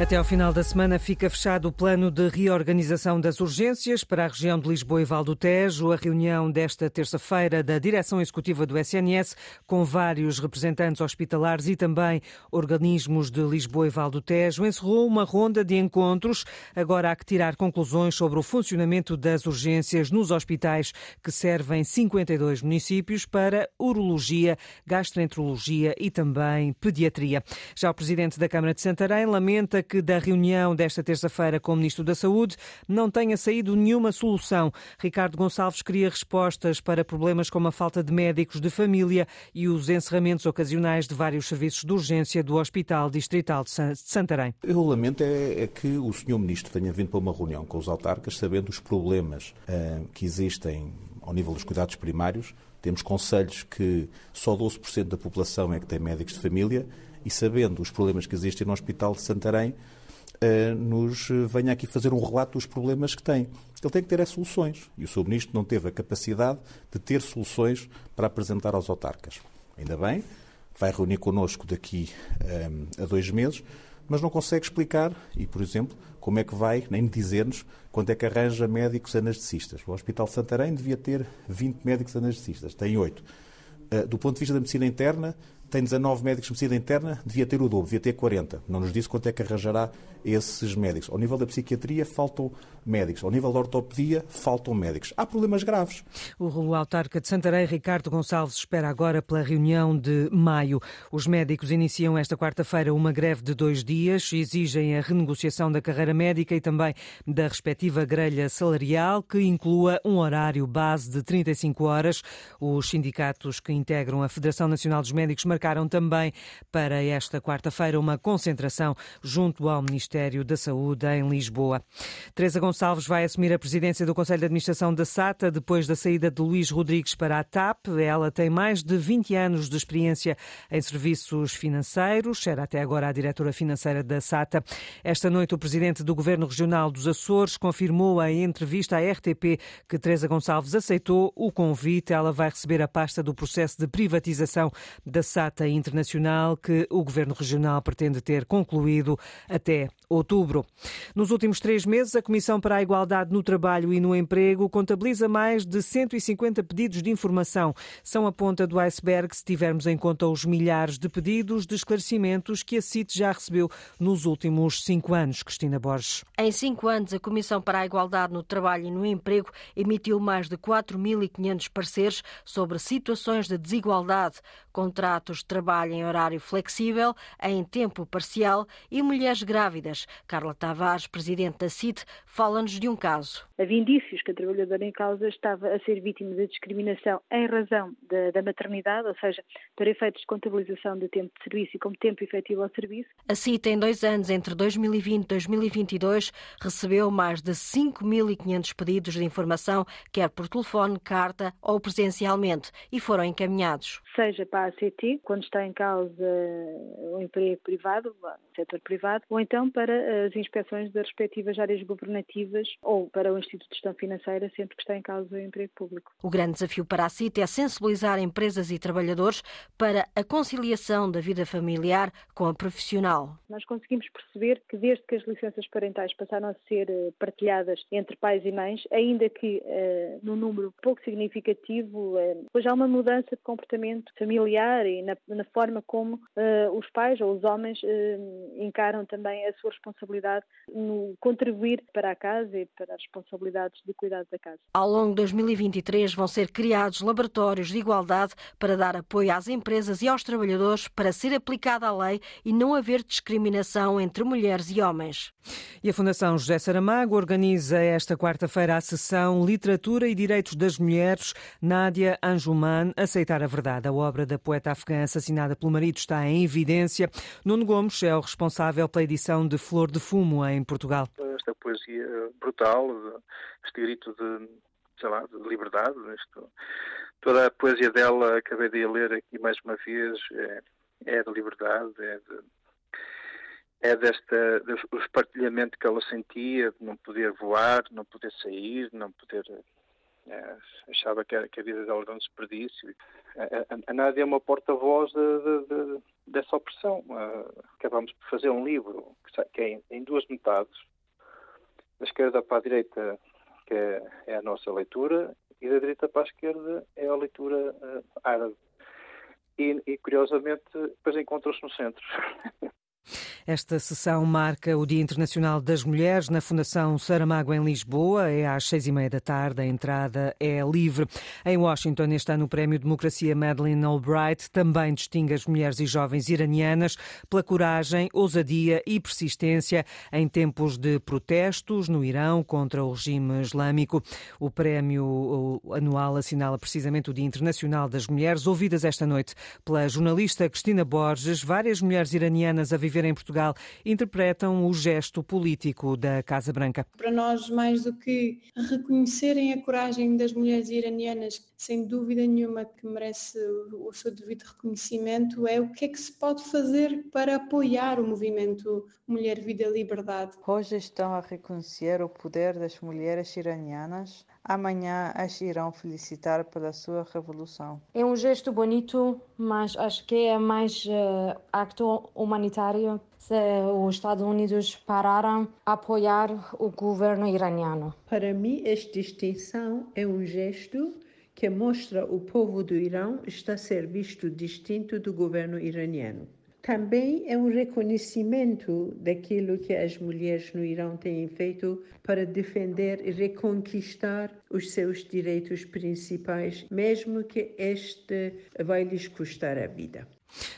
Até ao final da semana fica fechado o plano de reorganização das urgências para a região de Lisboa e Val do Tejo. A reunião desta terça-feira da direção executiva do SNS, com vários representantes hospitalares e também organismos de Lisboa e Val do Tejo, encerrou uma ronda de encontros. Agora há que tirar conclusões sobre o funcionamento das urgências nos hospitais que servem 52 municípios para urologia, gastroenterologia e também pediatria. Já o presidente da Câmara de Santarém lamenta que da reunião desta terça-feira com o Ministro da Saúde não tenha saído nenhuma solução. Ricardo Gonçalves queria respostas para problemas como a falta de médicos de família e os encerramentos ocasionais de vários serviços de urgência do Hospital Distrital de Santarém. Eu lamento é, é que o Sr. Ministro tenha vindo para uma reunião com os autarcas sabendo os problemas uh, que existem ao nível dos cuidados primários. Temos conselhos que só 12% da população é que tem médicos de família e sabendo os problemas que existem no Hospital de Santarém, eh, nos venha aqui fazer um relato dos problemas que tem. Ele tem que ter as soluções. E o Sr. Ministro não teve a capacidade de ter soluções para apresentar aos autarcas. Ainda bem, vai reunir connosco daqui um, eh, a dois meses, mas não consegue explicar, e, por exemplo, como é que vai, nem dizer-nos quando é que arranja médicos anestesistas. O Hospital de Santarém devia ter 20 médicos anestesistas, tem 8. Uh, eh, do ponto de vista da medicina interna, tem 19 médicos de medicina interna, devia ter o dobro, devia ter 40. Não nos disse quanto é que arranjará esses médicos. Ao nível da psiquiatria, faltam médicos. Ao nível da ortopedia, faltam médicos. Há problemas graves. O autarca de Santarém, Ricardo Gonçalves, espera agora pela reunião de maio. Os médicos iniciam esta quarta-feira uma greve de dois dias, exigem a renegociação da carreira médica e também da respectiva grelha salarial, que inclua um horário base de 35 horas. Os sindicatos que integram a Federação Nacional dos Médicos marcaram também para esta quarta-feira uma concentração junto ao Ministério da Saúde em Lisboa. Teresa Gonçalves vai assumir a presidência do Conselho de Administração da SATA depois da saída de Luís Rodrigues para a TAP. Ela tem mais de 20 anos de experiência em serviços financeiros, era até agora a diretora financeira da SATA. Esta noite, o presidente do Governo Regional dos Açores confirmou em entrevista à RTP que Teresa Gonçalves aceitou o convite. Ela vai receber a pasta do processo de privatização da SATA data internacional que o Governo Regional pretende ter concluído até outubro. Nos últimos três meses, a Comissão para a Igualdade no Trabalho e no Emprego contabiliza mais de 150 pedidos de informação. São a ponta do iceberg se tivermos em conta os milhares de pedidos de esclarecimentos que a CIT já recebeu nos últimos cinco anos. Cristina Borges. Em cinco anos, a Comissão para a Igualdade no Trabalho e no Emprego emitiu mais de 4.500 pareceres sobre situações de desigualdade, contratos de trabalho em horário flexível, em tempo parcial e mulheres grávidas. Carla Tavares, presidente da CIT, fala-nos de um caso. Havia indícios que a trabalhadora em causa estava a ser vítima de discriminação em razão da, da maternidade, ou seja, para efeitos de contabilização de tempo de serviço e como tempo efetivo ao serviço. A CIT, em dois anos, entre 2020 e 2022, recebeu mais de 5.500 pedidos de informação, quer por telefone, carta ou presencialmente, e foram encaminhados. Seja para a CT, quando está em causa o emprego privado, o setor privado, ou então para as inspeções das respectivas áreas governativas ou para o Instituto de Gestão Financeira, sempre que está em causa o emprego público. O grande desafio para a CIT é sensibilizar empresas e trabalhadores para a conciliação da vida familiar com a profissional. Nós conseguimos perceber que desde que as licenças parentais passaram a ser eh, partilhadas entre pais e mães, ainda que uh, num número pouco significativo, uh, hoje há uma mudança de comportamento familiar e na, na forma como uh, os pais ou os homens encaram também a sua sua responsabilidade no contribuir para a casa e para as responsabilidades de cuidado da casa. Ao longo de 2023 vão ser criados laboratórios de igualdade para dar apoio às empresas e aos trabalhadores para ser aplicada a lei e não haver discriminação entre mulheres e homens. E a Fundação José Saramago organiza esta quarta-feira a sessão Literatura e Direitos das Mulheres. Nádia Anjuman, Aceitar a Verdade. A obra da poeta afegã assassinada pelo marido está em evidência. Nuno Gomes é o responsável pela edição de Flor de Fumo em Portugal. Esta poesia brutal, este grito de, sei lá, de liberdade, isto, toda a poesia dela, acabei de ler aqui mais uma vez, é, é de liberdade, é de, é desta do espartilhamento que ela sentia, de não poder voar, não poder sair, não poder achava que, a, vida dela era um desperdício. A, Nádia é uma porta-voz de, de, de, dessa opressão. Uh, acabamos por fazer um livro que é em duas metades, da esquerda para a direita, que é, é a nossa leitura, e da direita para a esquerda é a leitura uh, árabe. E, e, curiosamente, depois encontram-se no centro. Esta sessão marca o Dia Internacional das Mulheres na Fundação Saramago em Lisboa. É às seis e meia da tarde. A entrada é livre. Em Washington, este ano, o Prémio Democracia Madeleine Albright também distingue as mulheres e jovens iranianas pela coragem, ousadia e persistência em tempos de protestos no Irão contra o regime islâmico. O prémio anual assinala precisamente o Dia Internacional das Mulheres. Ouvidas esta noite pela jornalista Cristina Borges, várias mulheres iranianas a viver em Portugal Portugal interpretam o gesto político da Casa Branca. Para nós, mais do que reconhecerem a coragem das mulheres iranianas, sem dúvida nenhuma que merece o seu devido reconhecimento, é o que é que se pode fazer para apoiar o movimento Mulher, Vida, Liberdade. Hoje estão a reconhecer o poder das mulheres iranianas amanhã as irão felicitar pela sua revolução. É um gesto bonito, mas acho que é mais uh, acto humanitário se os Estados Unidos pararam a apoiar o governo iraniano. Para mim, esta distinção é um gesto que mostra o povo do Irão está a ser visto distinto do governo iraniano. Também é um reconhecimento daquilo que as mulheres no Irão têm feito para defender e reconquistar os seus direitos principais, mesmo que este vai lhes custar a vida.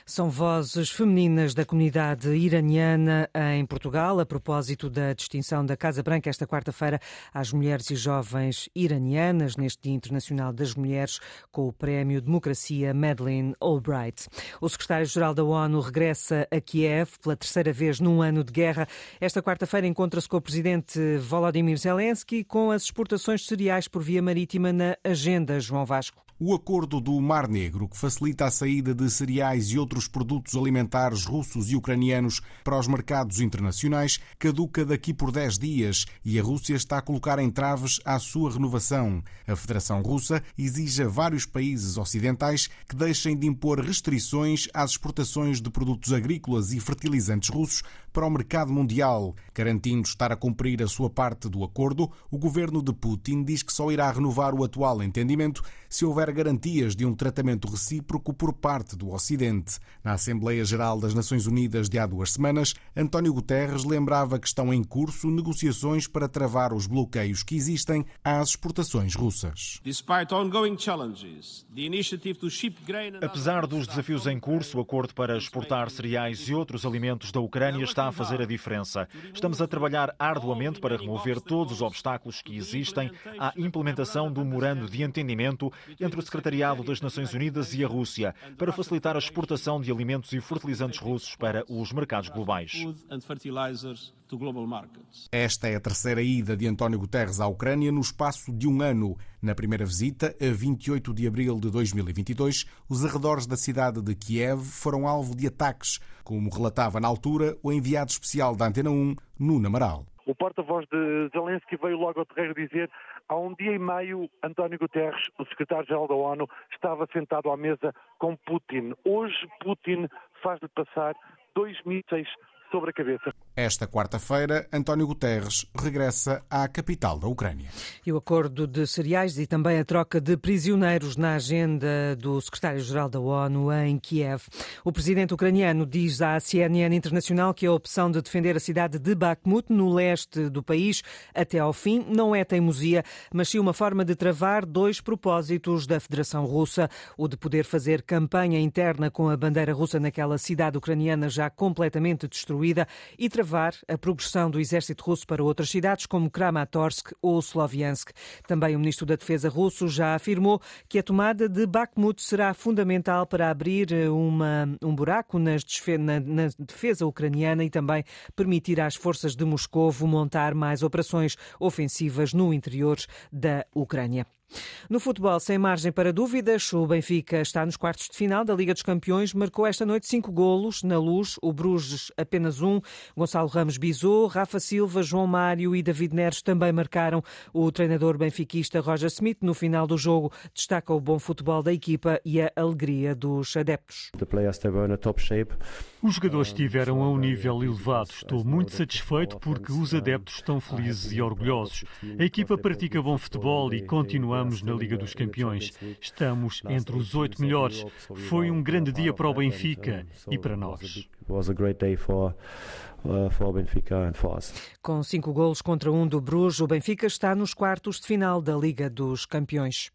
São vozes femininas da comunidade iraniana em Portugal, a propósito da distinção da Casa Branca esta quarta-feira às mulheres e jovens iranianas, neste Dia Internacional das Mulheres, com o Prémio Democracia Madeleine Albright. O secretário-geral da ONU regressa a Kiev pela terceira vez num ano de guerra. Esta quarta-feira encontra-se com o presidente Volodymyr Zelensky com as exportações de cereais por via marítima na agenda, João Vasco. O acordo do Mar Negro, que facilita a saída de cereais e outros produtos alimentares russos e ucranianos para os mercados internacionais, caduca daqui por 10 dias e a Rússia está a colocar entraves à sua renovação. A Federação Russa exige a vários países ocidentais que deixem de impor restrições às exportações de produtos agrícolas e fertilizantes russos para o mercado mundial. Garantindo estar a cumprir a sua parte do acordo, o governo de Putin diz que só irá renovar o atual entendimento se houver garantias de um tratamento recíproco por parte do Ocidente. Na Assembleia Geral das Nações Unidas de há duas semanas, António Guterres lembrava que estão em curso negociações para travar os bloqueios que existem às exportações russas. Apesar dos desafios em curso, o acordo para exportar cereais e outros alimentos da Ucrânia está a fazer a diferença. Estamos a trabalhar arduamente para remover todos os obstáculos que existem à implementação do memorando de entendimento entre o Secretariado das Nações Unidas e a Rússia para facilitar a exportação de alimentos e fertilizantes russos para os mercados globais. Esta é a terceira ida de António Guterres à Ucrânia no espaço de um ano. Na primeira visita, a 28 de abril de 2022, os arredores da cidade de Kiev foram alvo de ataques, como relatava na altura o enviado especial da Antena 1, Nuno Amaral. O porta-voz de Zelensky veio logo ao terreno dizer há um dia e meio António Guterres, o secretário-geral da ONU, estava sentado à mesa com Putin. Hoje Putin faz-lhe passar dois mísseis sobre a cabeça. Esta quarta-feira, António Guterres regressa à capital da Ucrânia. E o acordo de cereais e também a troca de prisioneiros na agenda do secretário-geral da ONU em Kiev. O presidente ucraniano diz à CNN Internacional que a opção de defender a cidade de Bakhmut, no leste do país, até ao fim, não é teimosia, mas sim uma forma de travar dois propósitos da Federação Russa: o de poder fazer campanha interna com a bandeira russa naquela cidade ucraniana já completamente destruída e travar a progressão do exército russo para outras cidades como Kramatorsk ou Sloviansk. Também o ministro da Defesa russo já afirmou que a tomada de Bakhmut será fundamental para abrir eh, uma, um buraco na, na defesa ucraniana e também permitir às forças de Moscou montar mais operações ofensivas no interior da Ucrânia. No futebol, sem margem para dúvidas, o Benfica está nos quartos de final da Liga dos Campeões, marcou esta noite cinco golos na luz, o Bruges apenas um, Gonçalo Ramos bisou, Rafa Silva, João Mário e David Neres também marcaram. O treinador benfiquista Roger Smith, no final do jogo, destaca o bom futebol da equipa e a alegria dos adeptos. Os jogadores estiveram a um nível elevado. Estou muito satisfeito porque os adeptos estão felizes e orgulhosos. A equipa pratica bom futebol e continuamos na Liga dos Campeões. Estamos entre os oito melhores. Foi um grande dia para o Benfica e para nós. Com cinco golos contra um do Bruges, o Benfica está nos quartos de final da Liga dos Campeões.